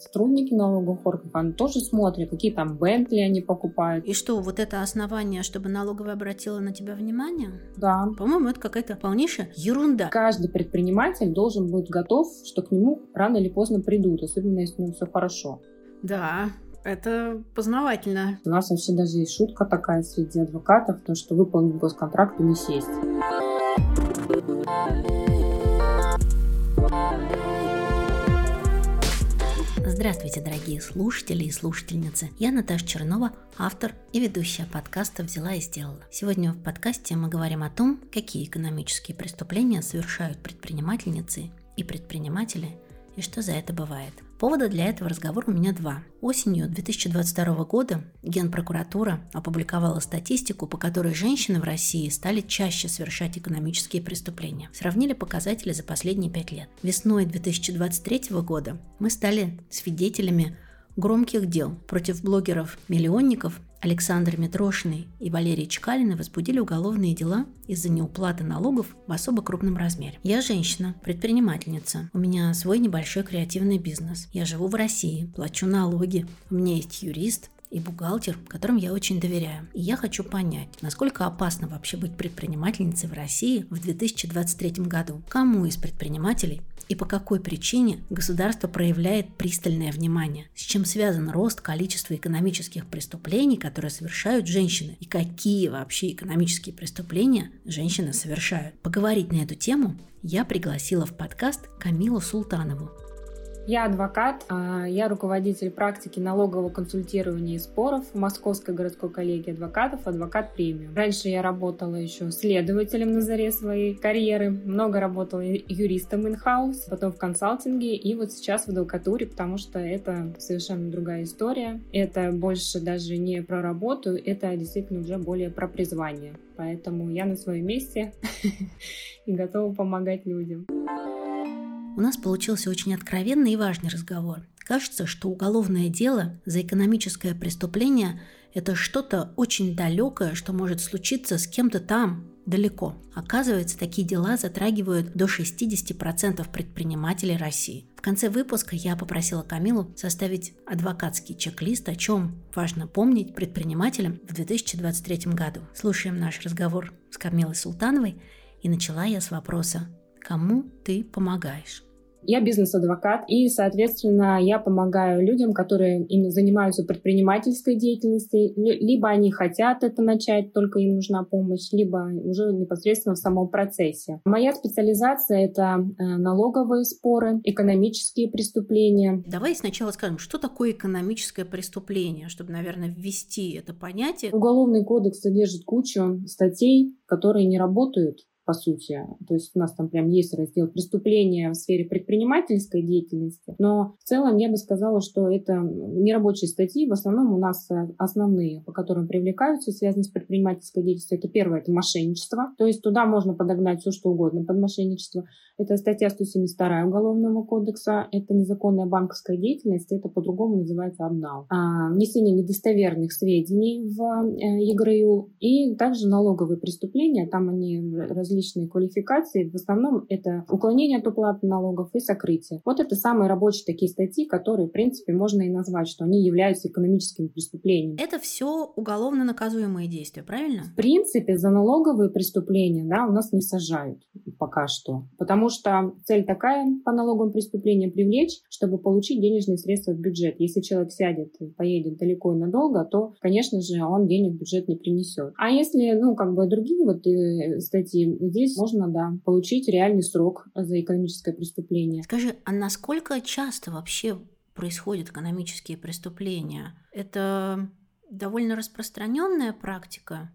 Сотрудники налоговых органов, они тоже смотрят, какие там Бентли они покупают. И что, вот это основание, чтобы налоговая обратила на тебя внимание? Да. По-моему, это какая-то полнейшая ерунда. Каждый предприниматель должен быть готов, что к нему рано или поздно придут, особенно если у него все хорошо. Да, это познавательно. У нас вообще даже есть шутка такая среди адвокатов, то, что выполнить госконтракт и не сесть. Здравствуйте, дорогие слушатели и слушательницы. Я Наташа Чернова, автор и ведущая подкаста «Взяла и сделала». Сегодня в подкасте мы говорим о том, какие экономические преступления совершают предпринимательницы и предприниматели, и что за это бывает – Повода для этого разговора у меня два. Осенью 2022 года Генпрокуратура опубликовала статистику, по которой женщины в России стали чаще совершать экономические преступления. Сравнили показатели за последние пять лет. Весной 2023 года мы стали свидетелями громких дел против блогеров-миллионников Александр Митрошиный и Валерий Чкалины возбудили уголовные дела из-за неуплаты налогов в особо крупном размере. Я женщина, предпринимательница. У меня свой небольшой креативный бизнес. Я живу в России, плачу налоги. У меня есть юрист, и бухгалтер, которым я очень доверяю. И я хочу понять, насколько опасно вообще быть предпринимательницей в России в 2023 году. Кому из предпринимателей и по какой причине государство проявляет пристальное внимание, с чем связан рост количества экономических преступлений, которые совершают женщины, и какие вообще экономические преступления женщины совершают. Поговорить на эту тему я пригласила в подкаст Камилу Султанову, я адвокат, а, я руководитель практики налогового консультирования и споров в Московской городской коллегии адвокатов «Адвокат премиум». Раньше я работала еще следователем на заре своей карьеры, много работала юристом in-house, потом в консалтинге и вот сейчас в адвокатуре, потому что это совершенно другая история. Это больше даже не про работу, это действительно уже более про призвание. Поэтому я на своем месте и готова помогать людям. У нас получился очень откровенный и важный разговор. Кажется, что уголовное дело за экономическое преступление – это что-то очень далекое, что может случиться с кем-то там, далеко. Оказывается, такие дела затрагивают до 60% предпринимателей России. В конце выпуска я попросила Камилу составить адвокатский чек-лист, о чем важно помнить предпринимателям в 2023 году. Слушаем наш разговор с Камилой Султановой, и начала я с вопроса Кому ты помогаешь? Я бизнес-адвокат, и, соответственно, я помогаю людям, которые им занимаются предпринимательской деятельностью, либо они хотят это начать, только им нужна помощь, либо уже непосредственно в самом процессе. Моя специализация — это э, налоговые споры, экономические преступления. Давай сначала скажем, что такое экономическое преступление, чтобы, наверное, ввести это понятие. Уголовный кодекс содержит кучу статей, которые не работают по сути. То есть у нас там прям есть раздел преступления в сфере предпринимательской деятельности, но в целом я бы сказала, что это нерабочие статьи, в основном у нас э, основные, по которым привлекаются, связанные с предпринимательской деятельностью. Это первое, это мошенничество, то есть туда можно подогнать все, что угодно под мошенничество. Это статья 172 Уголовного кодекса, это незаконная банковская деятельность, это по-другому называется обнал. А, внесение недостоверных сведений в э, ЕГРЮ и также налоговые преступления, там они различные квалификации, в основном это уклонение от уплаты налогов и сокрытие. Вот это самые рабочие такие статьи, которые, в принципе, можно и назвать, что они являются экономическими преступлениями. Это все уголовно наказуемые действия, правильно? В принципе, за налоговые преступления да, у нас не сажают пока что, потому что цель такая по налоговым преступлениям привлечь, чтобы получить денежные средства в бюджет. Если человек сядет и поедет далеко и надолго, то, конечно же, он денег в бюджет не принесет. А если, ну, как бы другие вот э, статьи, здесь можно, да, получить реальный срок за экономическое преступление. Скажи, а насколько часто вообще происходят экономические преступления? Это довольно распространенная практика?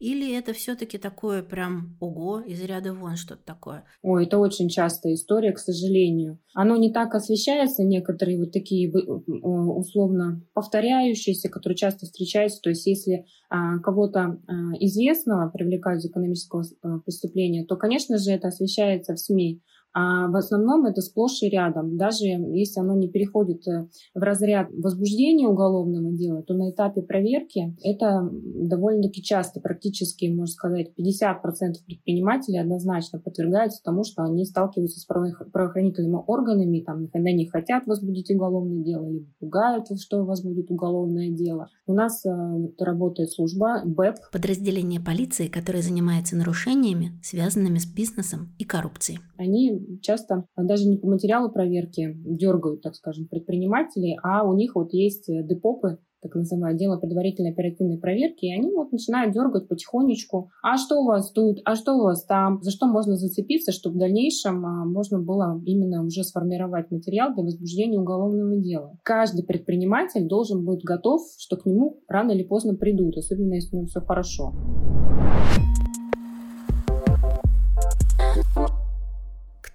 Или это все-таки такое прям ого, из ряда вон что-то такое? Ой, это очень частая история, к сожалению. Оно не так освещается, некоторые вот такие условно повторяющиеся, которые часто встречаются. То есть если а, кого-то а, известного привлекают за экономического а, преступления, то, конечно же, это освещается в СМИ А в основном это сплошь и рядом. Даже если оно не переходит э, в разряд возбуждения уголовного дела, то на этапе проверки это довольно-таки часто, практически, можно сказать, 50% предпринимателей однозначно подвергаются тому, что они сталкиваются с правоохранительными органами, там, никогда не хотят возбудить уголовное дело, либо пугают, что у вас будет уголовное дело. У нас э, вот, работает служба БЭП. Подразделение полиции, которое занимается нарушениями, связанными с бизнесом и коррупцией. Они часто даже не по материалу проверки дергают, так скажем, предпринимателей, а у них вот есть депопы, так называемое дело предварительной оперативной проверки, и они вот начинают дергать потихонечку. А что у вас тут? А что у вас там? За что можно зацепиться, чтобы в дальнейшем а, можно было именно уже сформировать материал для возбуждения уголовного дела? Каждый предприниматель должен быть готов, что к нему рано или поздно придут, особенно если у него все хорошо.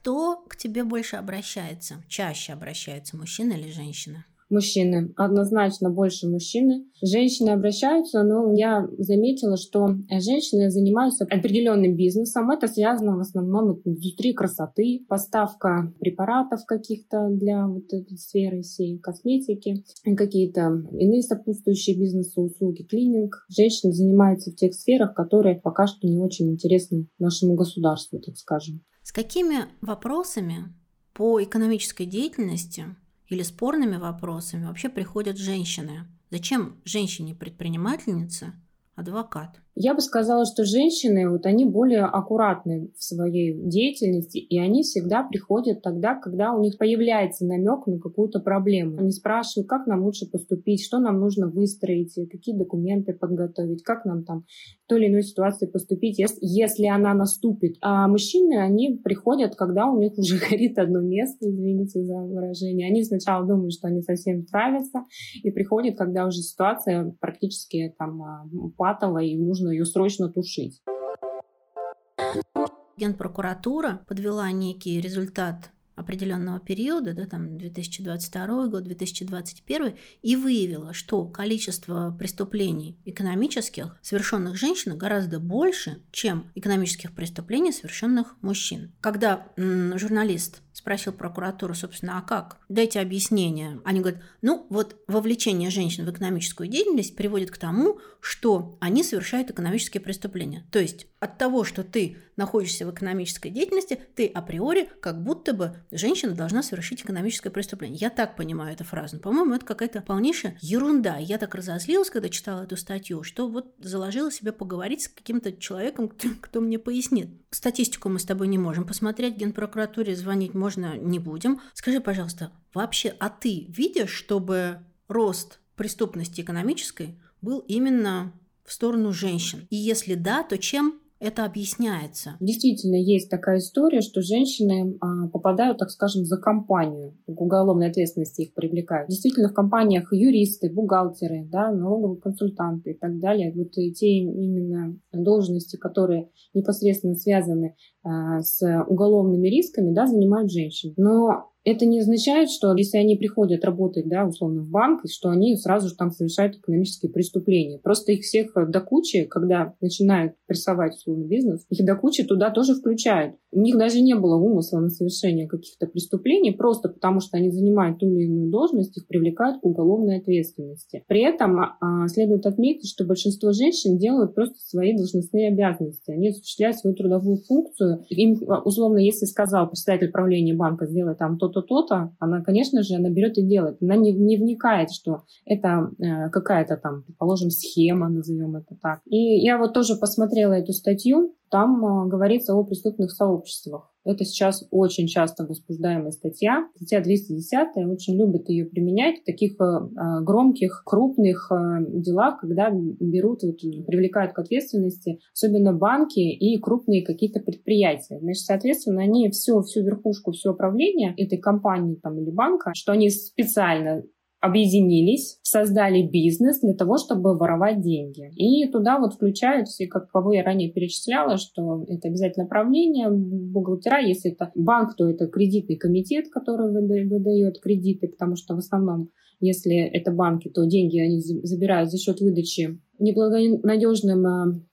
Кто к тебе больше обращается? Чаще обращается, мужчина или женщина? мужчины. Однозначно больше мужчины. Женщины обращаются, но я заметила, что женщины занимаются определенным бизнесом. Это связано в основном с индустрией красоты, поставка препаратов каких-то для вот этой сферы всей косметики, какие-то иные сопутствующие бизнесу услуги, клининг. Женщины занимаются в тех сферах, которые пока что не очень интересны нашему государству, так скажем. Какими вопросами по экономической деятельности или спорными вопросами вообще приходят женщины. Зачем женщине-предпринимательнице адвокат? Я бы сказала, что женщины, вот они более аккуратны в своей деятельности, и они всегда приходят тогда, когда у них появляется намек на какую-то проблему. Они спрашивают, как нам лучше поступить, что нам нужно выстроить, какие документы подготовить, как нам там в той или иной ситуации поступить, если, если она наступит. А мужчины, они приходят, когда у них уже горит одно место, извините за выражение. Они сначала думают, что они совсем справятся, и приходят, когда уже ситуация практически там а, патовая, и нужно нужно ее срочно тушить. Генпрокуратура подвела некий результат определенного периода, да, там 2022 год, 2021, и выявила, что количество преступлений экономических, совершенных женщин, гораздо больше, чем экономических преступлений, совершенных мужчин. Когда м- журналист спросил прокуратуру, собственно, а как? Дайте объяснение. Они говорят, ну вот вовлечение женщин в экономическую деятельность приводит к тому, что они совершают экономические преступления. То есть от того, что ты находишься в экономической деятельности, ты априори как будто бы женщина должна совершить экономическое преступление. Я так понимаю эту фразу. По-моему, это какая-то полнейшая ерунда. Я так разозлилась, когда читала эту статью, что вот заложила себе поговорить с каким-то человеком, кто, мне пояснит. Статистику мы с тобой не можем посмотреть, Генпрокуратуре звонить можно не будем. Скажи, пожалуйста, вообще, а ты видишь, чтобы рост преступности экономической был именно в сторону женщин? И если да, то чем это объясняется? Действительно, есть такая история, что женщины а, попадают, так скажем, за компанию. К уголовной ответственности их привлекают. Действительно, в компаниях юристы, бухгалтеры, да, налоговые консультанты и так далее. Вот те именно должности, которые непосредственно связаны а, с уголовными рисками, да, занимают женщины. Но это не означает, что если они приходят работать, да, условно, в банк, что они сразу же там совершают экономические преступления. Просто их всех до кучи, когда начинают прессовать условно бизнес, их до кучи туда тоже включают. У них даже не было умысла на совершение каких-то преступлений, просто потому что они занимают ту или иную должность, их привлекают к уголовной ответственности. При этом а, следует отметить, что большинство женщин делают просто свои должностные обязанности. Они осуществляют свою трудовую функцию. Им, условно, если сказал представитель правления банка сделать там то-то, то-то, она, конечно же, она берет и делает. Она не, не вникает, что это э, какая-то там, положим, схема, назовем это так. И я вот тоже посмотрела эту статью, там э, говорится о преступных сообществах. Это сейчас очень часто возбуждаемая статья. Статья 210 очень любят ее применять в таких э, э, громких, крупных делах, когда берут, вот, привлекают к ответственности особенно банки и крупные какие-то предприятия. Значит, соответственно, они все, всю верхушку, все управление этой компании там, или банка, что они специально объединились, создали бизнес для того, чтобы воровать деньги. И туда вот включаются, как кого я ранее перечисляла, что это обязательно правление бухгалтера. Если это банк, то это кредитный комитет, который выдает кредиты, потому что в основном если это банки, то деньги они забирают за счет выдачи неблагонадежным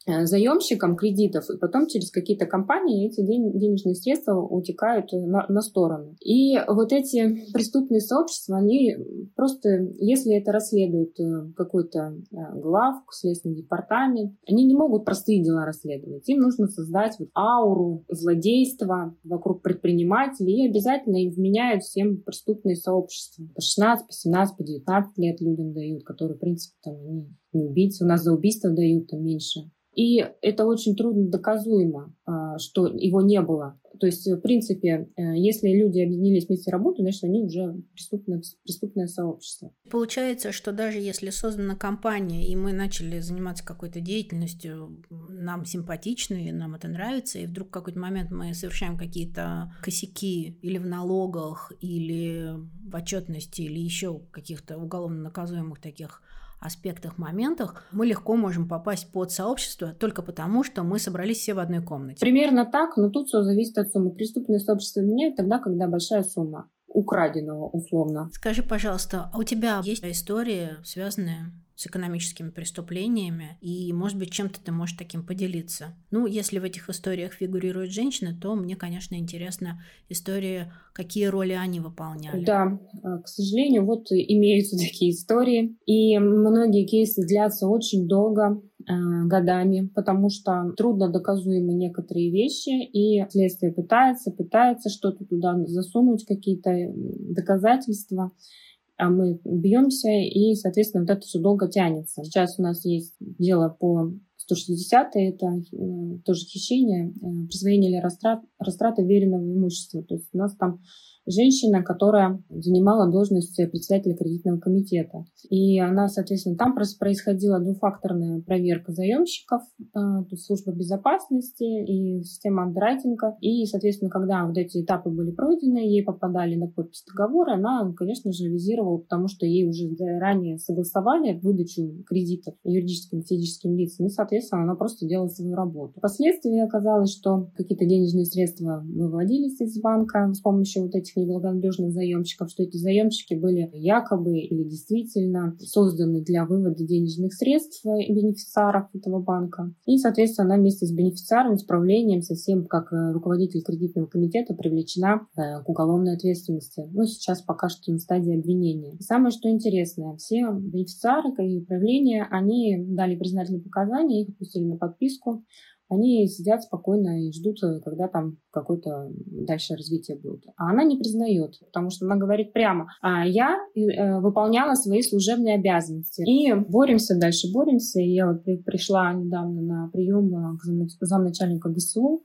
э, заемщикам кредитов, и потом через какие-то компании эти денежные средства утекают на, на сторону. И вот эти преступные сообщества, они просто, если это расследует э, какой-то э, глав, следственный департамент, они не могут простые дела расследовать. Им нужно создать вот ауру злодейства вокруг предпринимателей, и обязательно им вменяют всем преступные сообщества. По 16, по 17, по 19 лет людям дают, которые, в принципе, там, не, не убийцы. У нас за убийство дают там меньше. И это очень трудно доказуемо, а, что его не было. То есть, в принципе, э, если люди объединились вместе работать, значит, они уже преступное, преступное сообщество. Получается, что даже если создана компания, и мы начали заниматься какой-то деятельностью, нам симпатичной, нам это нравится, и вдруг в какой-то момент мы совершаем какие-то косяки или в налогах, или в отчетности, или еще каких-то уголовно наказуемых таких аспектах, моментах мы легко можем попасть под сообщество только потому, что мы собрались все в одной комнате. Примерно так, но тут все зависит от суммы. Преступное сообщество меняет тогда, когда большая сумма украденного условно. Скажи, пожалуйста, а у тебя есть история, связанная с экономическими преступлениями, и, может быть, чем-то ты можешь таким поделиться. Ну, если в этих историях фигурируют женщины, то мне, конечно, интересна история, какие роли они выполняли. Да, э, к сожалению, вот имеются такие истории, и многие кейсы длятся очень долго, годами, потому что трудно доказуемы некоторые вещи, и следствие пытается, пытается что-то туда засунуть, какие-то доказательства а мы бьемся, и, соответственно, вот это все долго тянется. Сейчас у нас есть дело по 160 это э, тоже хищение, э, присвоение или растрат, растрата веренного имущества. То есть у нас там женщина, которая занимала должность председателя кредитного комитета. И она, соответственно, там происходила двухфакторная проверка заемщиков, э, то есть служба безопасности и система андеррайтинга. И, соответственно, когда вот эти этапы были пройдены, ей попадали на подпись договора, она, конечно же, визировала, потому что ей уже ранее согласовали выдачу кредитов юридическим и физическим лицам, и, соответственно, она просто делала свою работу. Впоследствии оказалось, что какие-то денежные средства выводились из банка с помощью вот этих неблагонадежных заемщиков, что эти заемщики были якобы или действительно созданы для вывода денежных средств бенефициаров этого банка. И, соответственно, она вместе с бенефициаром, с правлением, совсем как э, руководитель кредитного комитета привлечена э, к уголовной ответственности. Ну, сейчас пока что на стадии обвинения. И самое, что интересное, все бенефициары и правления, они дали признательные показания, их отпустили на подписку они сидят спокойно и ждут, э, когда там какое-то дальше развитие будет. А она не признает, потому что она говорит прямо, а я э, выполняла свои служебные обязанности. И боремся дальше, боремся. И я вот пришла недавно на прием э, к замначальника ГСУ,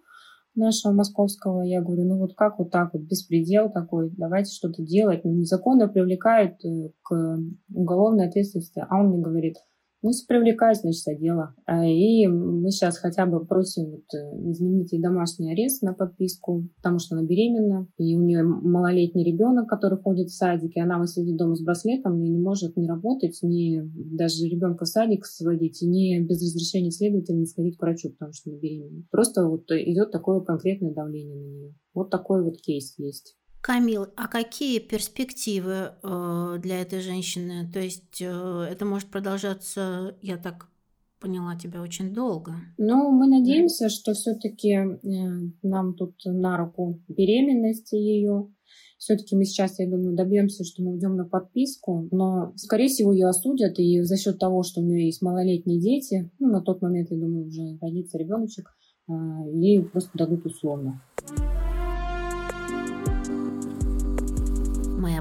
нашего московского, я говорю, ну вот как вот так вот, беспредел такой, давайте что-то делать. Ну, незаконно привлекают к уголовной ответственности. А он мне говорит, если привлекать, значит, дело. А, и мы сейчас хотя бы просим вот, э, изменить ей домашний арест на подписку, потому что она беременна, и у нее малолетний ребенок, который ходит в садик, и она сидит дома с браслетом и не может не работать, ни даже ребенка в садик сводить, и не без разрешения следователя не сходить к врачу, потому что она беременна. Просто вот идет такое конкретное давление на нее. Вот такой вот кейс есть. Камил, а какие перспективы э, для этой женщины? То есть э, это может продолжаться, я так поняла тебя очень долго. Ну, мы надеемся, что все-таки э, нам тут на руку беременности ее. Все-таки мы сейчас, я думаю, добьемся, что мы уйдем на подписку, но, скорее всего, ее осудят, и за счет того, что у нее есть малолетние дети, ну, на тот момент, я думаю, уже родится ребеночек, э, ей просто дадут условно.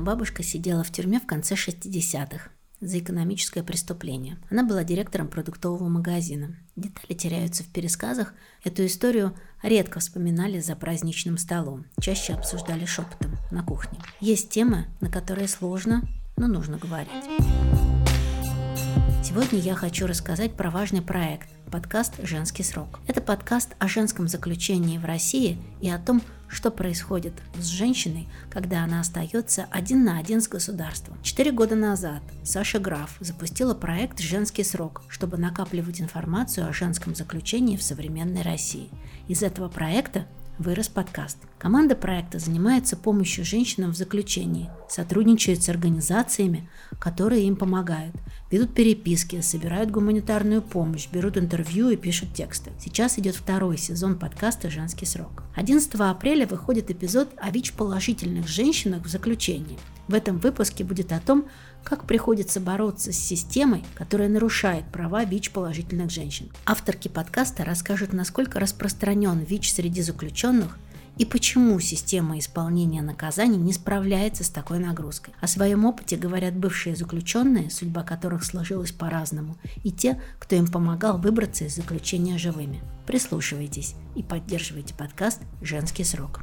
Бабушка сидела в тюрьме в конце 60-х за экономическое преступление. Она была директором продуктового магазина. Детали теряются в пересказах. Эту историю редко вспоминали за праздничным столом. Чаще обсуждали шепотом на кухне. Есть темы, на которые сложно, но нужно говорить. Сегодня я хочу рассказать про важный проект – подкаст «Женский срок». Это подкаст о женском заключении в России и о том, что происходит с женщиной, когда она остается один на один с государством. Четыре года назад Саша Граф запустила проект «Женский срок», чтобы накапливать информацию о женском заключении в современной России. Из этого проекта вырос подкаст. Команда проекта занимается помощью женщинам в заключении, сотрудничает с организациями, которые им помогают, ведут переписки, собирают гуманитарную помощь, берут интервью и пишут тексты. Сейчас идет второй сезон подкаста «Женский срок». 11 апреля выходит эпизод о ВИЧ-положительных женщинах в заключении. В этом выпуске будет о том, как приходится бороться с системой, которая нарушает права ВИЧ-положительных женщин. Авторки подкаста расскажут, насколько распространен ВИЧ среди заключенных и почему система исполнения наказаний не справляется с такой нагрузкой. О своем опыте говорят бывшие заключенные, судьба которых сложилась по-разному, и те, кто им помогал выбраться из заключения живыми. Прислушивайтесь и поддерживайте подкаст «Женский срок».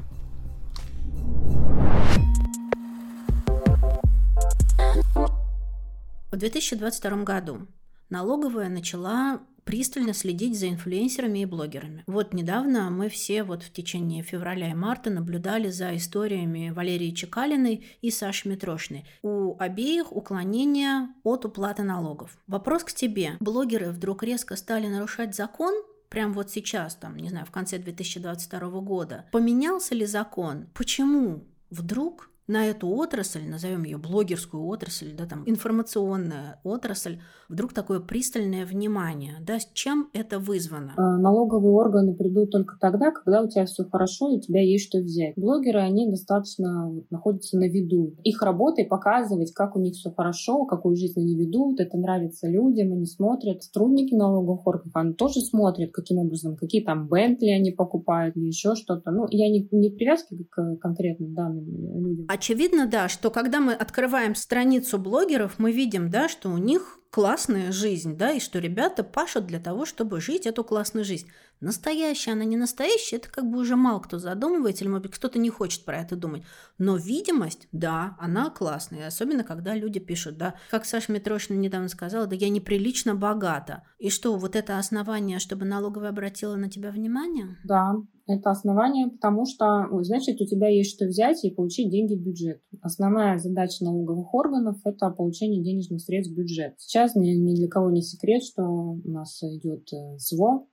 В 2022 году налоговая начала пристально следить за инфлюенсерами и блогерами. Вот недавно мы все вот в течение февраля и марта наблюдали за историями Валерии Чекалиной и Саши Митрошной. У обеих уклонение от уплаты налогов. Вопрос к тебе. Блогеры вдруг резко стали нарушать закон, прям вот сейчас, там, не знаю, в конце 2022 года. Поменялся ли закон? Почему вдруг на эту отрасль, назовем ее блогерскую отрасль, да, там, информационная отрасль, вдруг такое пристальное внимание, да, с чем это вызвано? А, налоговые органы придут только тогда, когда у тебя все хорошо и у тебя есть что взять. Блогеры, они достаточно находятся на виду. Их работой показывать, как у них все хорошо, какую жизнь они ведут, это нравится людям, они смотрят. Сотрудники налоговых органов, они тоже смотрят, каким образом, какие там Бентли они покупают или еще что-то. Ну, я не, не привязки к конкретным данным людям. Очевидно, да, что когда мы открываем страницу блогеров, мы видим, да, что у них классная жизнь, да, и что ребята пашут для того, чтобы жить эту классную жизнь. Настоящая она, не настоящая, это как бы уже мало кто задумывается, или, может быть, кто-то не хочет про это думать. Но видимость, да, она классная, особенно когда люди пишут, да, как Саша Митрошина недавно сказала, да я неприлично богата. И что, вот это основание, чтобы налоговая обратила на тебя внимание? Да, это основание, потому что, значит, у тебя есть что взять и получить деньги в бюджет. Основная задача налоговых органов – это получение денежных средств в бюджет. Сейчас ни, ни для кого не секрет, что у нас идет э, СВО,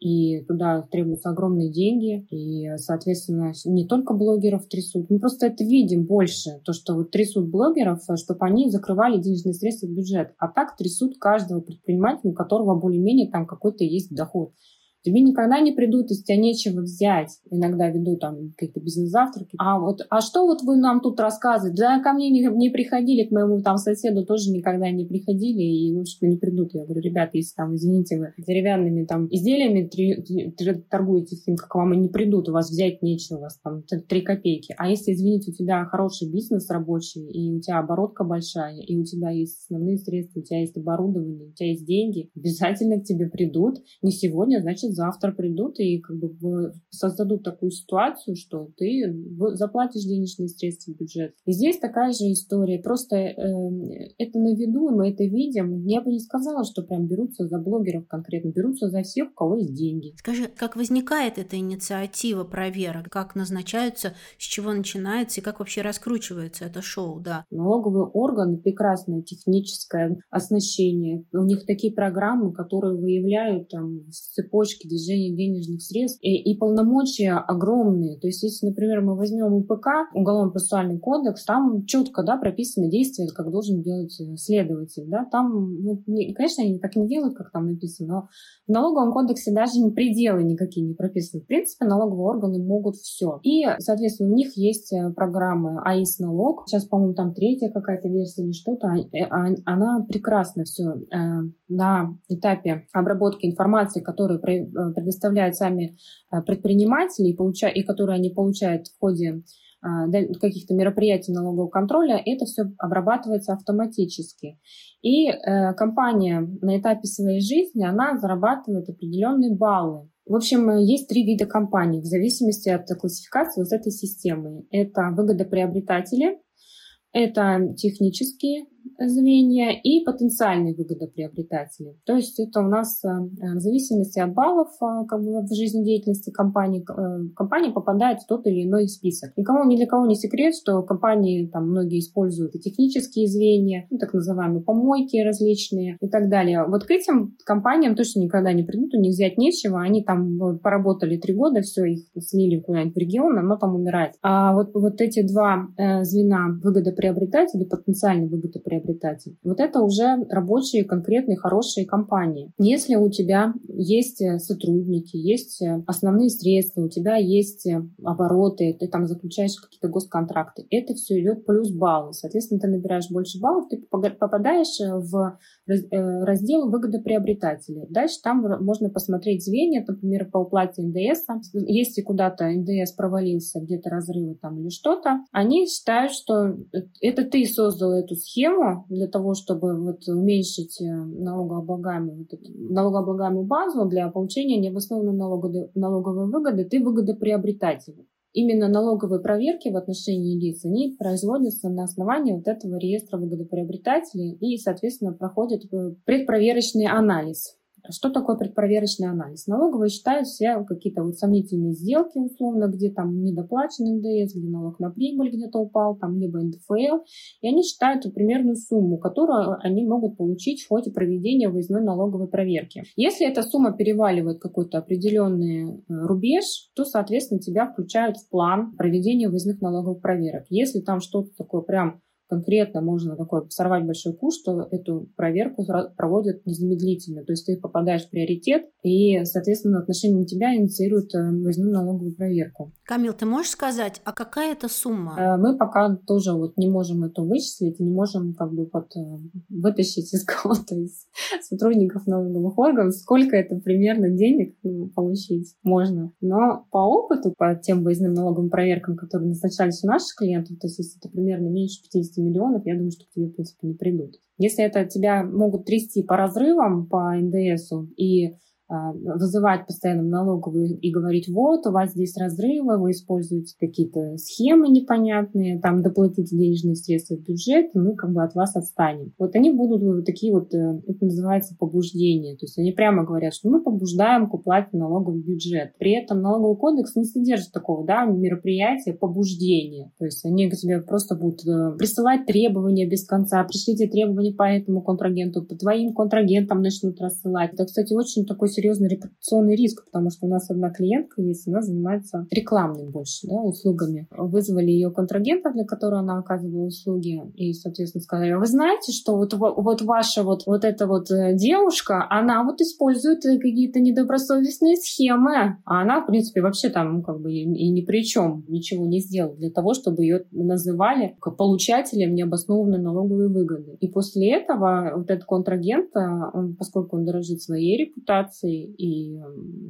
и туда требуются огромные деньги, и, соответственно, не только блогеров трясут, мы просто это видим больше, то, что вот трясут блогеров, э, чтобы они закрывали денежные средства в бюджет, а так трясут каждого предпринимателя, у которого более-менее там какой-то есть доход. Тебе никогда не придут, если тебя нечего взять. Иногда веду там какие-то бизнес-завтраки. А вот, а что вот вы нам тут рассказываете? Да, ко мне не, не приходили, к моему там соседу тоже никогда не приходили, и лучше не придут. Я говорю, ребята, если там, извините, вы деревянными там изделиями три, три, торгуете, к вам и не придут, у вас взять нечего, у вас там три копейки. А если, извините, у тебя хороший бизнес рабочий, и у тебя оборотка большая, и у тебя есть основные средства, у тебя есть оборудование, у тебя есть деньги, обязательно к тебе придут. Не сегодня, значит, завтра придут и как бы создадут такую ситуацию, что ты заплатишь денежные средства в бюджет. И здесь такая же история. Просто э, это на виду, мы это видим. Я бы не сказала, что прям берутся за блогеров конкретно, берутся за всех, у кого есть деньги. Скажи, как возникает эта инициатива проверок? Как назначаются, с чего начинается и как вообще раскручивается это шоу, да? Налоговые органы, прекрасное техническое оснащение. У них такие программы, которые выявляют там цепочки движения денежных средств и, и полномочия огромные. То есть, если, например, мы возьмем УПК, Уголовно-процессуальный кодекс, там четко да, прописаны действия, как должен делать э, следователь. Да? Там, ну, не, конечно, они так не делают, как там написано, но в налоговом кодексе даже пределы никакие не прописаны. В принципе, налоговые органы могут все. И, соответственно, у них есть э, программы АИС налог. Сейчас, по-моему, там третья какая-то версия или что-то. Э, она прекрасно все на этапе обработки информации, которую предоставляют сами э, предприниматели и, получа... и которые они получают в ходе э, каких-то мероприятий налогового контроля, это все обрабатывается автоматически. И э, компания на этапе своей жизни, она зарабатывает определенные баллы. В общем, есть три вида компаний в зависимости от классификации вот этой системы. Это выгодоприобретатели, это технические звенья и потенциальные выгодоприобретатели. То есть это у нас э, в зависимости от баллов э, как бы, в жизнедеятельности компании, э, компания попадает в тот или иной список. Никому, ни для кого не секрет, что компании там многие используют и технические звенья, ну, так называемые помойки различные и так далее. Вот к этим компаниям точно никогда не придут, у них взять нечего, они там поработали три года, все, их слили куда-нибудь в регион, оно там умирает. А вот, вот эти два звена выгодоприобретатель и потенциальный выгодоприобретатель, вот это уже рабочие, конкретные, хорошие компании. Если у тебя есть э, сотрудники, есть э, основные средства, у тебя есть э, обороты, ты там заключаешь какие-то госконтракты, это все идет плюс баллы. Соответственно, ты набираешь больше баллов, ты попадаешь в раздел выгодоприобретателей. Дальше там можно посмотреть звенья, например, по уплате НДС. Если куда-то НДС провалился, где-то разрывы там или что-то, они считают, что это ты создал эту схему для того, чтобы вот уменьшить налогооблагаемую, вот налогооблагаемую базу для получения необоснованной налоговой выгоды, ты выгодоприобретатель. Именно налоговые проверки в отношении лиц, они производятся на основании вот этого реестра выгодоприобретателей и, соответственно, проходит э, предпроверочный анализ. Что такое предпроверочный анализ? Налоговые считают все какие-то вот сомнительные сделки, условно, где там недоплачен НДС, где налог на прибыль где-то упал, там либо НДФЛ, и они считают примерную сумму, которую они могут получить в ходе проведения выездной налоговой проверки. Если эта сумма переваливает какой-то определенный э, рубеж, то, соответственно, тебя включают в план проведения выездных налоговых проверок. Если там что-то такое прям конкретно можно такой сорвать большой куш, что эту проверку проводят незамедлительно. То есть ты попадаешь в приоритет, и, соответственно, в отношении тебя инициируют э, выездную налоговую проверку. Камил, ты можешь сказать, а какая это сумма? Э, мы пока тоже вот не можем это вычислить, не можем как бы под, э, вытащить из кого-то из сотрудников налоговых органов, сколько это примерно денег ну, получить можно. Но по опыту, по тем выездным налоговым проверкам, которые назначались у наших клиентов, то есть если это примерно меньше 50 миллионов, я думаю, что к тебе, в принципе, не придут. Если это тебя могут трясти по разрывам по НДСу и вызывать постоянно налоговую и говорить, вот, у вас здесь разрывы, вы используете какие-то схемы непонятные, там доплатите денежные средства в бюджет, и мы как бы от вас отстанем. Вот они будут вот такие вот, э, это называется побуждение, то есть они прямо говорят, что мы побуждаем к уплате налогов в бюджет. При этом налоговый кодекс не содержит такого, да, мероприятия побуждения. То есть они к тебе просто будут э, присылать требования без конца, пришлите требования по этому контрагенту, по твоим контрагентам начнут рассылать. Это, кстати, очень такой серьезный репутационный риск, потому что у нас одна клиентка есть, она занимается рекламным больше, да, услугами. Вызвали ее контрагента, для которого она оказывала услуги, и, соответственно, сказали, вы знаете, что вот, вот ваша вот, вот эта вот э, девушка, она вот использует какие-то недобросовестные схемы, а она, в принципе, вообще там ну, как бы и, и ни при чем ничего не сделала для того, чтобы ее называли получателем необоснованной налоговой выгоды. И после этого вот этот контрагент, э, он, поскольку он дорожит своей репутацией, позиции и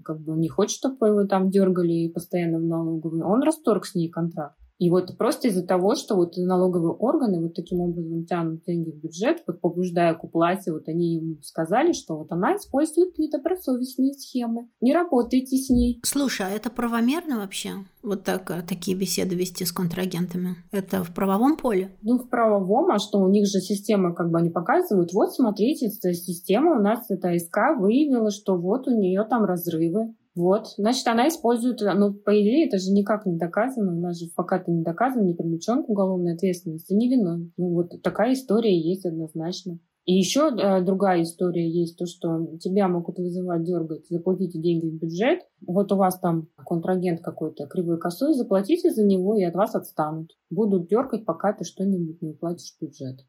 как бы не хочет, чтобы его там дергали постоянно в налоговую, он расторг с ней контракт. И вот просто из-за того, что вот налоговые органы вот таким образом тянут деньги в бюджет, вот побуждая к уплате, вот они ему сказали, что вот она использует недобросовестные схемы. Не работайте с ней. Слушай, а это правомерно вообще? Вот так, э, такие беседы вести с контрагентами? Это в правовом поле? Ну, в правовом, а что у них же система, как бы они показывают, вот смотрите, эта система у нас, эта СК выявила, что вот у нее там разрывы. Вот, значит, она использует, ну, по идее, это же никак не доказано, у нас же пока ты не доказан, не привлечен к уголовной ответственности, не виновен. Ну, вот такая история есть однозначно. И еще э, другая история есть, то, что тебя могут вызывать, дергать, заплатите деньги в бюджет, вот у вас там контрагент какой-то кривой косой, заплатите за него и от вас отстанут. Будут дергать, пока ты что-нибудь не уплатишь в бюджет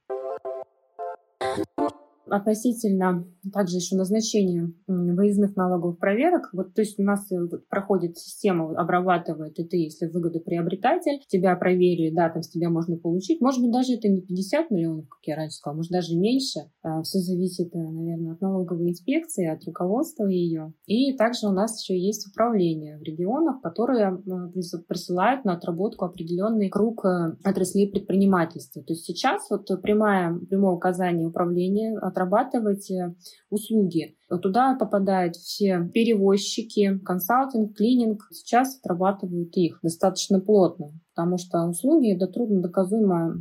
относительно также еще назначения выездных налоговых проверок. Вот, то есть у нас э, проходит система, обрабатывает, и ты, если выгодоприобретатель, тебя проверили, да, там с тебя можно получить. Может быть, даже это не 50 миллионов, как я раньше сказала, может, даже меньше. А, Все зависит, э, наверное, от налоговой инспекции, от руководства ее. И также у нас еще есть управление в регионах, которые присылают на отработку определенный круг э, отраслей предпринимательства. То есть сейчас вот прямое, прямое указание управления от отрабатывать э, услуги. Туда попадают все перевозчики, консалтинг, клининг. Сейчас отрабатывают их достаточно плотно, потому что услуги — это трудно доказуемая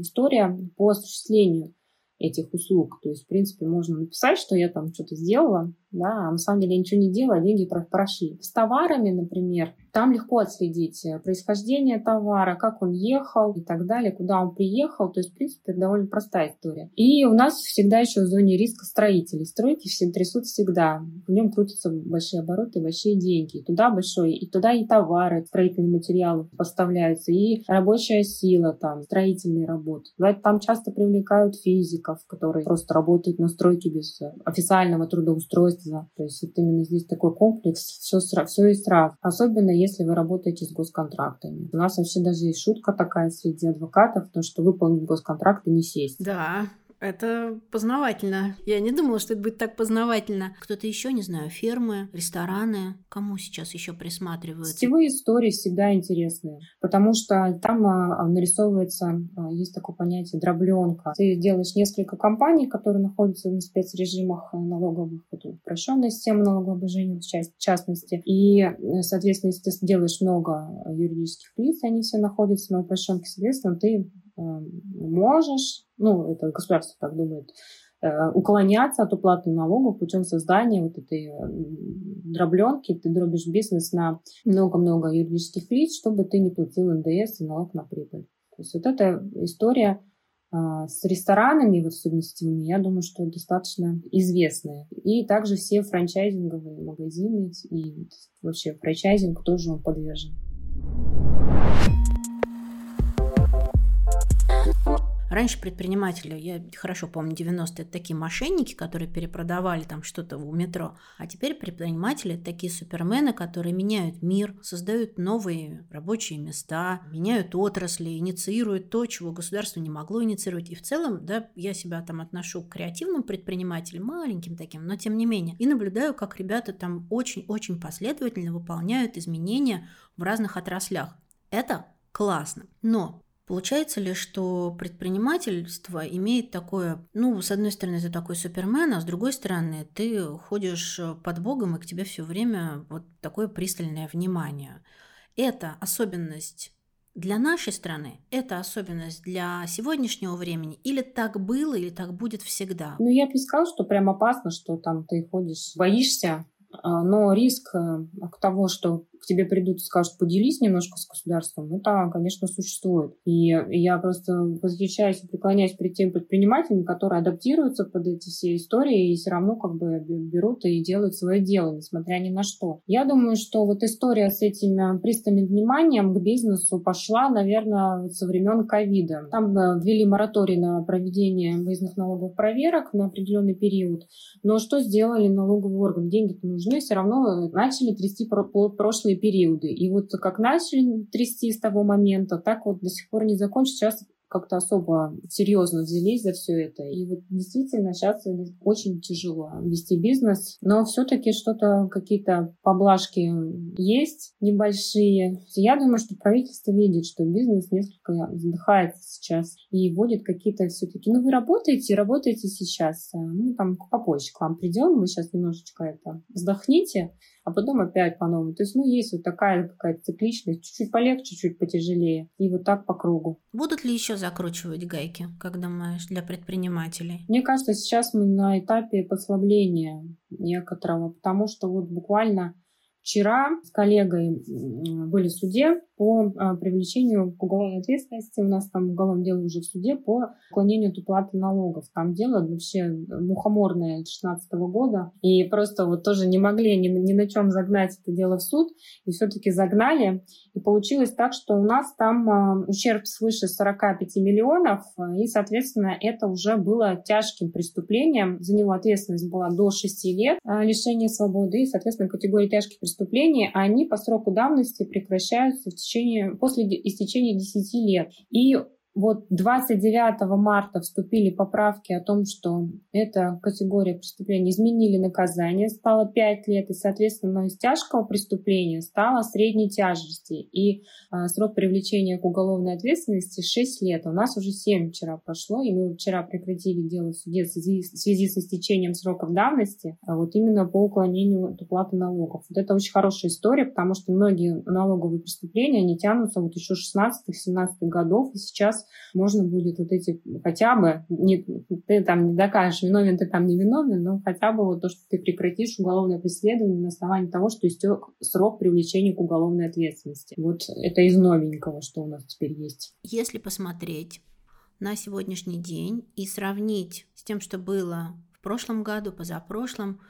история по осуществлению этих услуг. То есть, в принципе, можно написать, что я там что-то сделала, да, а на самом деле ничего не делала, а деньги прошли. С товарами, например, там легко отследить э, происхождение товара, как он ехал и так далее, куда он приехал. То есть, в принципе, это довольно простая история. И у нас всегда еще в зоне риска строители. Стройки все трясут всегда. В нем крутятся большие обороты, большие деньги. Туда большой, и туда и товары, строительные материалы поставляются, и рабочая сила там, строительные работы. Там часто привлекают физиков, которые просто работают на стройке без официального трудоустройства. То есть вот именно здесь такой комплекс, все, все и сразу. Особенно если вы работаете с госконтрактами. У нас вообще даже есть шутка такая среди адвокатов, то, что выполнить госконтракты не сесть. Да, это познавательно. Я не думала, что это будет так познавательно. Кто-то еще, не знаю, фермы, рестораны. Кому сейчас еще присматривают? Сетевые истории всегда интересные, потому что там а, нарисовывается, а, есть такое понятие дробленка. Ты делаешь несколько компаний, которые находятся на спецрежимах налоговых, это упрощенная система налогообложения в частности. И, соответственно, если ты делаешь много юридических лиц, они все находятся на упрощенке, соответственно, ты можешь, ну, это государство так думает, э, уклоняться от уплаты налогов путем создания вот этой э, дробленки, ты дробишь бизнес на много-много юридических лиц, чтобы ты не платил НДС и налог на прибыль. То есть вот эта история а, с ресторанами, вот особенности я думаю, что достаточно известная. И также все франчайзинговые магазины и вообще франчайзинг тоже он подвержен. Раньше предприниматели, я хорошо помню, 90-е, это такие мошенники, которые перепродавали там что-то у метро. А теперь предприниматели это такие супермены, которые меняют мир, создают новые рабочие места, меняют отрасли, инициируют то, чего государство не могло инициировать. И в целом, да, я себя там отношу к креативным предпринимателям, маленьким таким, но тем не менее. И наблюдаю, как ребята там очень-очень последовательно выполняют изменения в разных отраслях. Это классно. Но Получается ли, что предпринимательство имеет такое, ну, с одной стороны, ты такой супермен, а с другой стороны, ты ходишь под Богом, и к тебе все время вот такое пристальное внимание. Это особенность для нашей страны, это особенность для сегодняшнего времени, или так было, или так будет всегда? Ну, я бы сказала, что прям опасно, что там ты ходишь, боишься, а, но риск э, того, что к тебе придут и скажут, поделись немножко с государством, это, конечно, существует. И я просто восхищаюсь и преклоняюсь перед теми предпринимателями, которые адаптируются под эти все истории и все равно как бы берут и делают свое дело, несмотря ни на что. Я думаю, что вот история с этим э, пристальным вниманием к бизнесу пошла, наверное, со времен ковида. Там э, ввели мораторий на проведение выездных налоговых проверок на определенный период. Но что сделали налоговый орган? Деньги-то нужны, все равно начали трясти прошлые прошлые периоды. И вот как начали трясти с того момента, так вот до сих пор не закончили. Сейчас как-то особо серьезно взялись за все это. И вот действительно сейчас очень тяжело вести бизнес, но все-таки что-то, какие-то поблажки есть небольшие. Я думаю, что правительство видит, что бизнес несколько задыхается сейчас и вводит какие-то все-таки, ну вы работаете, работаете сейчас, ну там попозже к вам придем, вы сейчас немножечко это вздохните, а потом опять по-новому. То есть, ну, есть вот такая какая-то цикличность, чуть-чуть полегче, чуть потяжелее, и вот так по кругу. Будут ли еще закручивать гайки, как думаешь, для предпринимателей? Мне кажется, сейчас мы на этапе послабления некоторого, потому что вот буквально вчера с коллегой были в суде, по а, привлечению к уголовной ответственности. У нас там уголовное дело уже в суде по уклонению от уплаты налогов. Там дело вообще мухоморное 2016 года. И просто вот тоже не могли ни, ни на чем загнать это дело в суд. И все-таки загнали. И получилось так, что у нас там а, ущерб свыше 45 миллионов. И, соответственно, это уже было тяжким преступлением. За него ответственность была до 6 лет а, лишения свободы. И, соответственно, категории тяжких преступлений, они по сроку давности прекращаются в течение течение, после истечения 10 лет. И вот 29 марта вступили поправки о том, что эта категория преступления изменили наказание, стало 5 лет, и, соответственно, из тяжкого преступления стало средней тяжести. И а, срок привлечения к уголовной ответственности 6 лет. У нас уже 7 вчера прошло, и мы вчера прекратили дело в суде в связи, в связи с истечением сроков давности, а вот именно по уклонению от уплаты налогов. Вот это очень хорошая история, потому что многие налоговые преступления, они тянутся вот еще 16-17 годов, и сейчас можно будет вот эти хотя бы, не, ты там не докажешь, виновен ты там не виновен, но хотя бы вот то, что ты прекратишь уголовное преследование на основании того, что истек срок привлечения к уголовной ответственности. Вот это из новенького, что у нас теперь есть. Если посмотреть на сегодняшний день и сравнить с тем, что было в прошлом году, позапрошлом,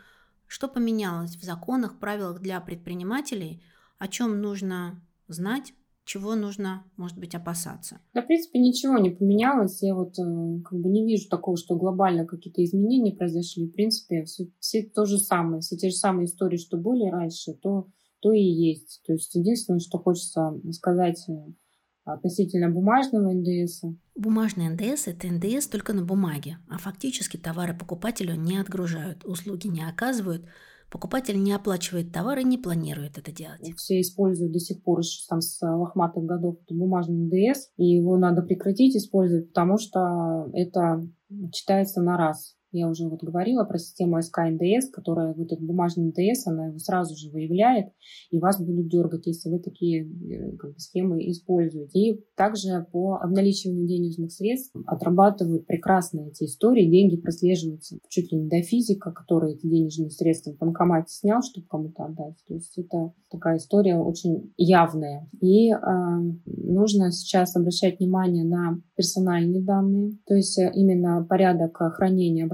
что поменялось в законах, правилах для предпринимателей, о чем нужно знать, чего нужно, может быть, опасаться? Да, в принципе, ничего не поменялось. Я вот э, как бы не вижу такого, что глобально какие-то изменения произошли. В принципе, все, все то же самое, все те же самые истории, что были раньше, то, то и есть. То есть единственное, что хочется сказать э, относительно бумажного НДС. Бумажный НДС – это НДС только на бумаге, а фактически товары покупателю не отгружают, услуги не оказывают, покупатель не оплачивает товар и не планирует это делать. Все используют до сих пор еще там, с лохматых годов бумажный НДС, и его надо прекратить использовать, потому что это читается на раз. Я уже вот говорила про систему СК НДС, которая вот этот бумажный НДС, она его сразу же выявляет, и вас будут дергать, если вы такие э, как бы, схемы используете. И также по обналичиванию денежных средств отрабатывают прекрасно эти истории, деньги прослеживаются чуть ли не до физика, который эти денежные средства в банкомате снял, чтобы кому-то отдать. То есть это такая история очень явная. И э, нужно сейчас обращать внимание на персональные данные, то есть э, именно порядок хранения,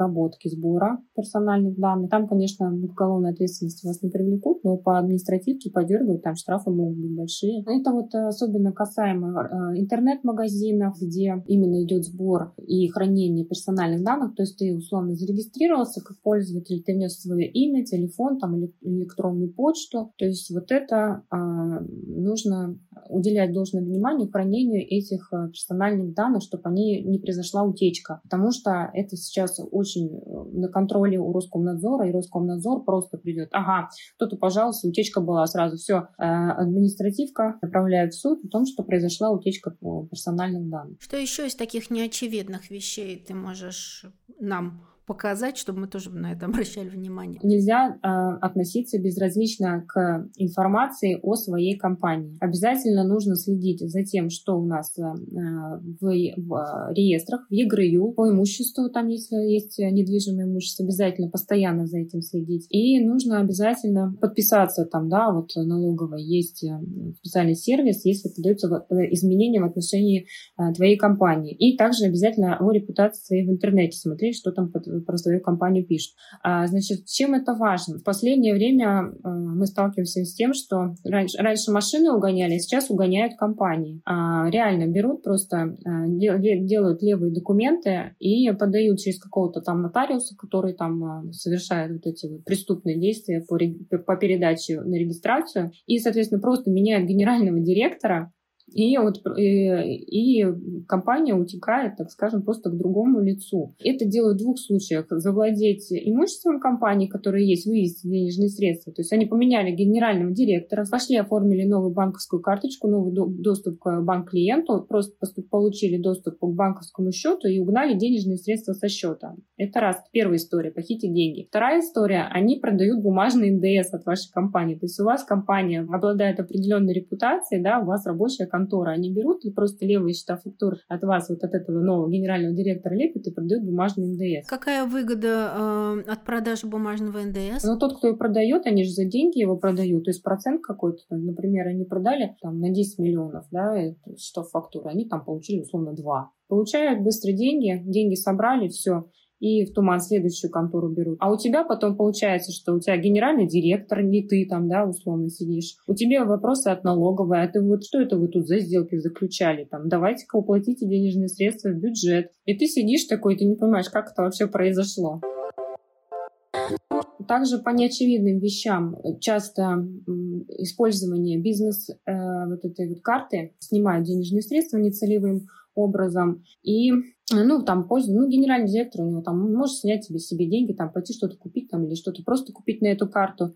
сбора персональных данных. Там, конечно, уголовной ответственности вас не привлекут, но по административке подергают, там штрафы могут быть большие. Это вот э, особенно касаемо э, интернет-магазинов, где именно идет сбор и хранение персональных данных, то есть ты условно зарегистрировался как пользователь, ты внес свое имя, телефон, там, электронную почту, то есть вот это а, нужно уделять должное внимание хранению этих персональных данных, чтобы они не произошла утечка, потому что это сейчас очень э, на контроле у Роскомнадзора, и Роскомнадзор просто придет, ага, кто-то, пожалуйста, утечка была сразу, все, э, административка направляет в суд о том, что произошла утечка персональных данных. Что еще из таких неочевидных вещей ты можешь нам показать, чтобы мы тоже на это обращали внимание. Нельзя э, относиться безразлично к информации о своей компании. Обязательно нужно следить за тем, что у нас э, в, в реестрах, в ЕГРЮ, по имуществу, там если есть недвижимое имущество, обязательно постоянно за этим следить. И нужно обязательно подписаться там, да, вот налоговая есть э, специальный сервис, если подаются э, изменения в отношении э, твоей компании. И также обязательно о репутации своей в интернете смотреть, что там под про свою компанию пишут. А, значит, чем это важно? В последнее время а, мы сталкиваемся с тем, что раньше, раньше машины угоняли, а сейчас угоняют компании. Реально берут просто, делают левые документы и подают через какого-то там нотариуса, который там совершает вот эти вот преступные действия по, по передаче на регистрацию, и, соответственно, просто меняют генерального директора, и, вот, и, и компания утекает, так скажем, просто к другому лицу. Это делают в двух случаях. Завладеть имуществом компании, которое есть, вывести денежные средства. То есть они поменяли генерального директора, пошли, оформили новую банковскую карточку, новый доступ к банк-клиенту, просто получили доступ к банковскому счету и угнали денежные средства со счета. Это раз. Первая история. Похитить деньги. Вторая история. Они продают бумажный НДС от вашей компании. То есть у вас компания обладает определенной репутацией, да, у вас рабочая контора. Они берут и просто левые счета фактур от вас, вот от этого нового генерального директора лепят и продают бумажный НДС. Какая выгода э, от продажи бумажного НДС? Ну, тот, кто его продает, они же за деньги его продают. То есть процент какой-то, например, они продали там на 10 миллионов, да, счетов фактуры, они там получили условно 2. Получают быстро деньги, деньги собрали, все и в туман следующую контору берут. А у тебя потом получается, что у тебя генеральный директор, не ты там, да, условно сидишь. У тебя вопросы от налоговой, а ты вот что это вы тут за сделки заключали? Там, давайте-ка уплатите денежные средства в бюджет. И ты сидишь такой, ты не понимаешь, как это вообще произошло. Также по неочевидным вещам часто использование бизнес э, вот этой вот карты снимают денежные средства нецелевым образом. И ну, там, пользу, ну, генеральный директор у него там может снять себе, себе деньги, там, пойти что-то купить там или что-то просто купить на эту карту.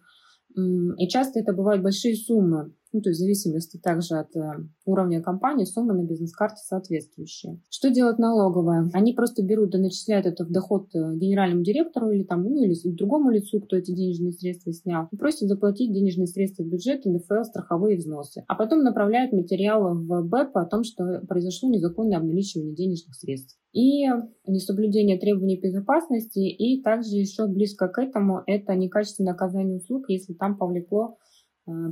И часто это бывают большие суммы. Ну, то есть в зависимости также от э, уровня компании, сумма на бизнес-карте соответствующая. Что делает налоговая? Они просто берут и начисляют это в доход э, генеральному директору или там, ну, или другому лицу, кто эти денежные средства снял, и просят заплатить денежные средства в бюджет, НДФЛ, страховые взносы. А потом направляют материалы в БЭП о том, что произошло незаконное обналичивание денежных средств и несоблюдение требований безопасности, и также еще близко к этому это некачественное оказание услуг, если там повлекло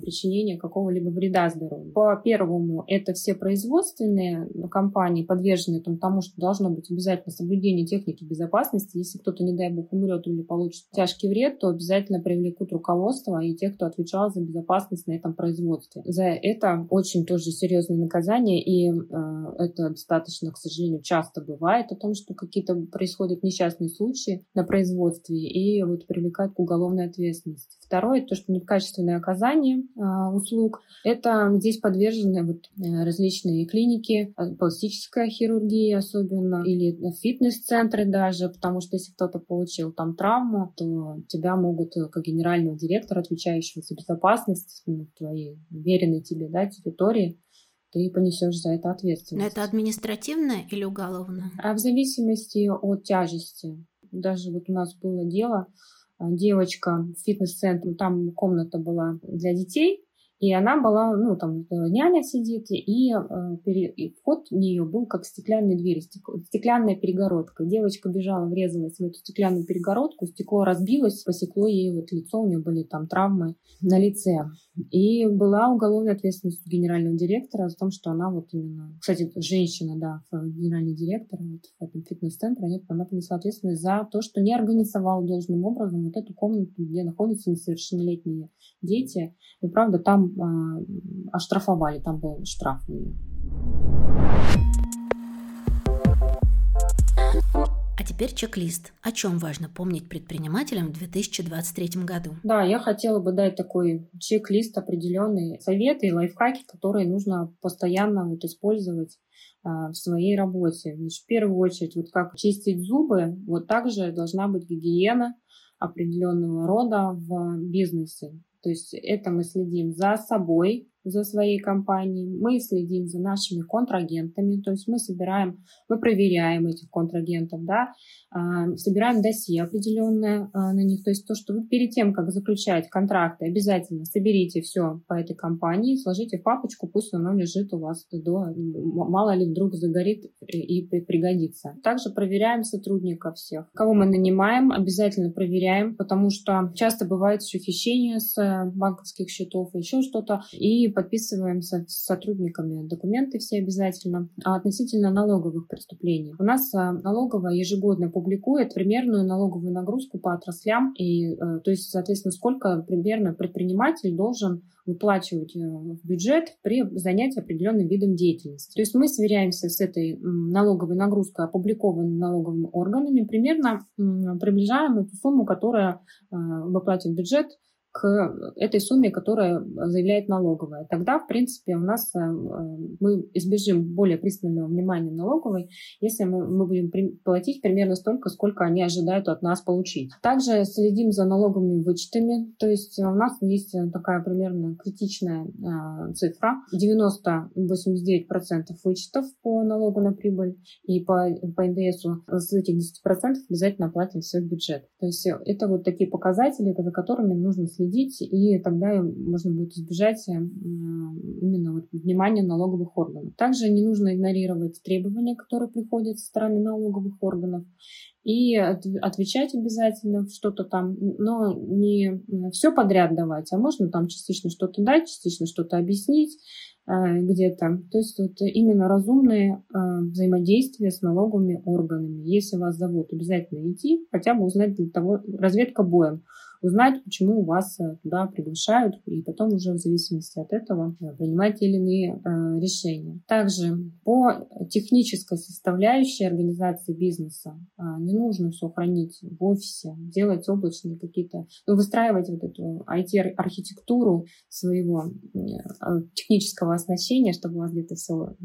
причинения какого-либо вреда здоровью. По первому, это все производственные компании, подвержены тому, что должно быть обязательно соблюдение техники безопасности. Если кто-то, не дай бог, умрет или получит тяжкий вред, то обязательно привлекут руководство и тех, кто отвечал за безопасность на этом производстве. За это очень тоже серьезное наказание, и э, это достаточно, к сожалению, часто бывает о том, что какие-то происходят несчастные случаи на производстве, и вот привлекают к уголовной ответственности. Второе, то, что некачественное оказание э, услуг. Это здесь подвержены вот, э, различные клиники, э, пластическая хирургия особенно, или фитнес-центры даже, потому что если кто-то получил там травму, то тебя могут, как генерального директора, отвечающего за безопасность ну, твоей веренной тебе да, территории, ты понесешь за это ответственность. Но это административное или уголовное? А в зависимости от тяжести. Даже вот у нас было дело, а, девочка в фитнес-центре, там комната была для детей, и она была, ну, там э, няня сидит, и, э, пере, и вход в нее был как стеклянные двери, стеклянная перегородка. Девочка бежала, врезалась в эту стеклянную перегородку, стекло разбилось, посекло ей вот лицо, у нее были там травмы на лице. И была уголовная ответственность генерального директора за то, что она вот именно... Кстати, женщина, да, генеральный директор вот, в этом фитнес-центре, она понесла ответственность за то, что не организовал должным образом вот эту комнату, где находятся несовершеннолетние дети. И правда, там а, оштрафовали, там был штраф. А теперь чек-лист. О чем важно помнить предпринимателям в 2023 году? Да, я хотела бы дать такой чек-лист, определенные советы и лайфхаки, которые нужно постоянно вот использовать а, в своей работе. Значит, в первую очередь, вот как чистить зубы, вот также должна быть гигиена определенного рода в бизнесе. То есть это мы следим за собой, за своей компанией, мы следим за нашими контрагентами, то есть мы собираем, мы проверяем этих контрагентов, да, а, собираем досье определенное а, на них, то есть то, что вы перед тем, как заключать контракты, обязательно соберите все по этой компании, сложите в папочку, пусть оно лежит у вас до, мало ли вдруг загорит и пригодится. Также проверяем сотрудников всех. Кого мы нанимаем, обязательно проверяем, потому что часто бывает еще хищение с банковских счетов, еще что-то, и подписываемся с сотрудниками документы все обязательно. А относительно налоговых преступлений. У нас а, налоговая ежегодно публикует примерную налоговую нагрузку по отраслям, и, э, то есть, соответственно, сколько примерно предприниматель должен выплачивать э, в бюджет при занятии определенным видом деятельности. То есть мы сверяемся с этой налоговой нагрузкой, опубликованной налоговыми органами, примерно приближаем эту сумму, которая э, выплатит бюджет к этой сумме, которая заявляет налоговая. Тогда, в принципе, у нас э, мы избежим более пристального внимания налоговой, если мы, будем платить примерно столько, сколько они ожидают от нас получить. Также следим за налоговыми вычетами, то есть у нас есть такая примерно критичная э, цифра. 90-89% вычетов по налогу на прибыль и по, по НДСу с этих 10% обязательно платим все в бюджет. То есть это вот такие показатели, за которыми нужно следить следить, и тогда можно будет избежать э, именно вот внимания налоговых органов. Также не нужно игнорировать требования, которые приходят со стороны налоговых органов, и отвечать обязательно что-то там, но не все подряд давать, а можно там частично что-то дать, частично что-то объяснить э, где-то. То есть вот именно разумные э, взаимодействия с налоговыми органами. Если вас зовут, обязательно идти, хотя бы узнать для того, разведка боем узнать, почему вас э, туда приглашают, и потом уже в зависимости от этого э, принимать или иные э, решения. Также по технической составляющей организации бизнеса не нужно все хранить в офисе, делать облачные какие-то, ну, выстраивать вот эту IT-архитектуру своего технического оснащения, чтобы у вас где-то все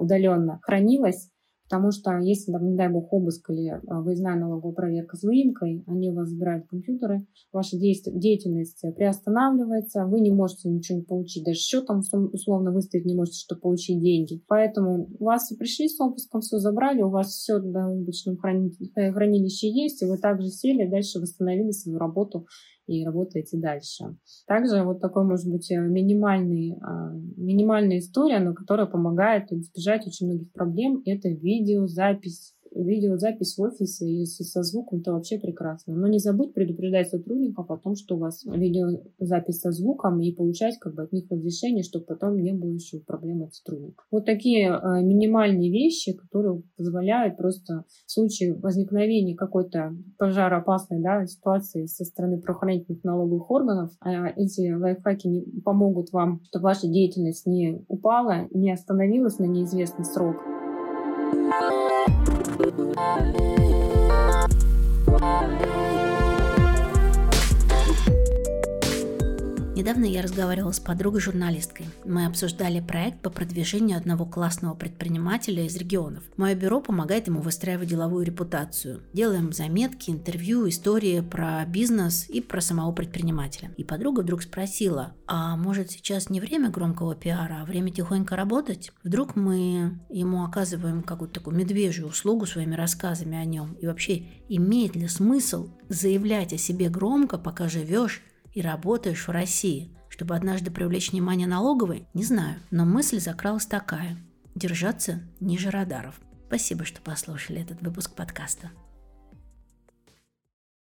удаленно хранилось, Потому что если, там, не дай бог, обыск или а, выездная налоговая проверка с выемкой, они у вас забирают компьютеры, ваша деятельность приостанавливается, вы не можете ничего не получить, даже счетом условно выставить не можете, чтобы получить деньги. Поэтому у вас пришли с обыском, все забрали, у вас все на облачном э, хранилище есть, и вы также сели, дальше восстановили свою работу и работаете дальше. Также вот такой, может быть, э, минимальный, а, минимальная история, но которая помогает избежать очень многих проблем, это видеозапись видеозапись в офисе, если со звуком, то вообще прекрасно. Но не забудь предупреждать сотрудников о том, что у вас видеозапись со звуком и получать как бы от них разрешение, чтобы потом не было еще проблем от сотрудников. Вот такие э, минимальные вещи, которые позволяют просто в случае возникновения какой-то пожароопасной да, ситуации со стороны правоохранительных налоговых органов, э, эти лайфхаки не помогут вам, чтобы ваша деятельность не упала, не остановилась на неизвестный срок. remember. Недавно я разговаривала с подругой-журналисткой. Мы обсуждали проект по продвижению одного классного предпринимателя из регионов. Мое бюро помогает ему выстраивать деловую репутацию. Делаем заметки, интервью, истории про бизнес и про самого предпринимателя. И подруга вдруг спросила, а может сейчас не время громкого пиара, а время тихонько работать? Вдруг мы ему оказываем какую-то такую медвежью услугу своими рассказами о нем? И вообще, имеет ли смысл заявлять о себе громко, пока живешь и работаешь в России, чтобы однажды привлечь внимание налоговой, не знаю, но мысль закралась такая – держаться ниже радаров. Спасибо, что послушали этот выпуск подкаста.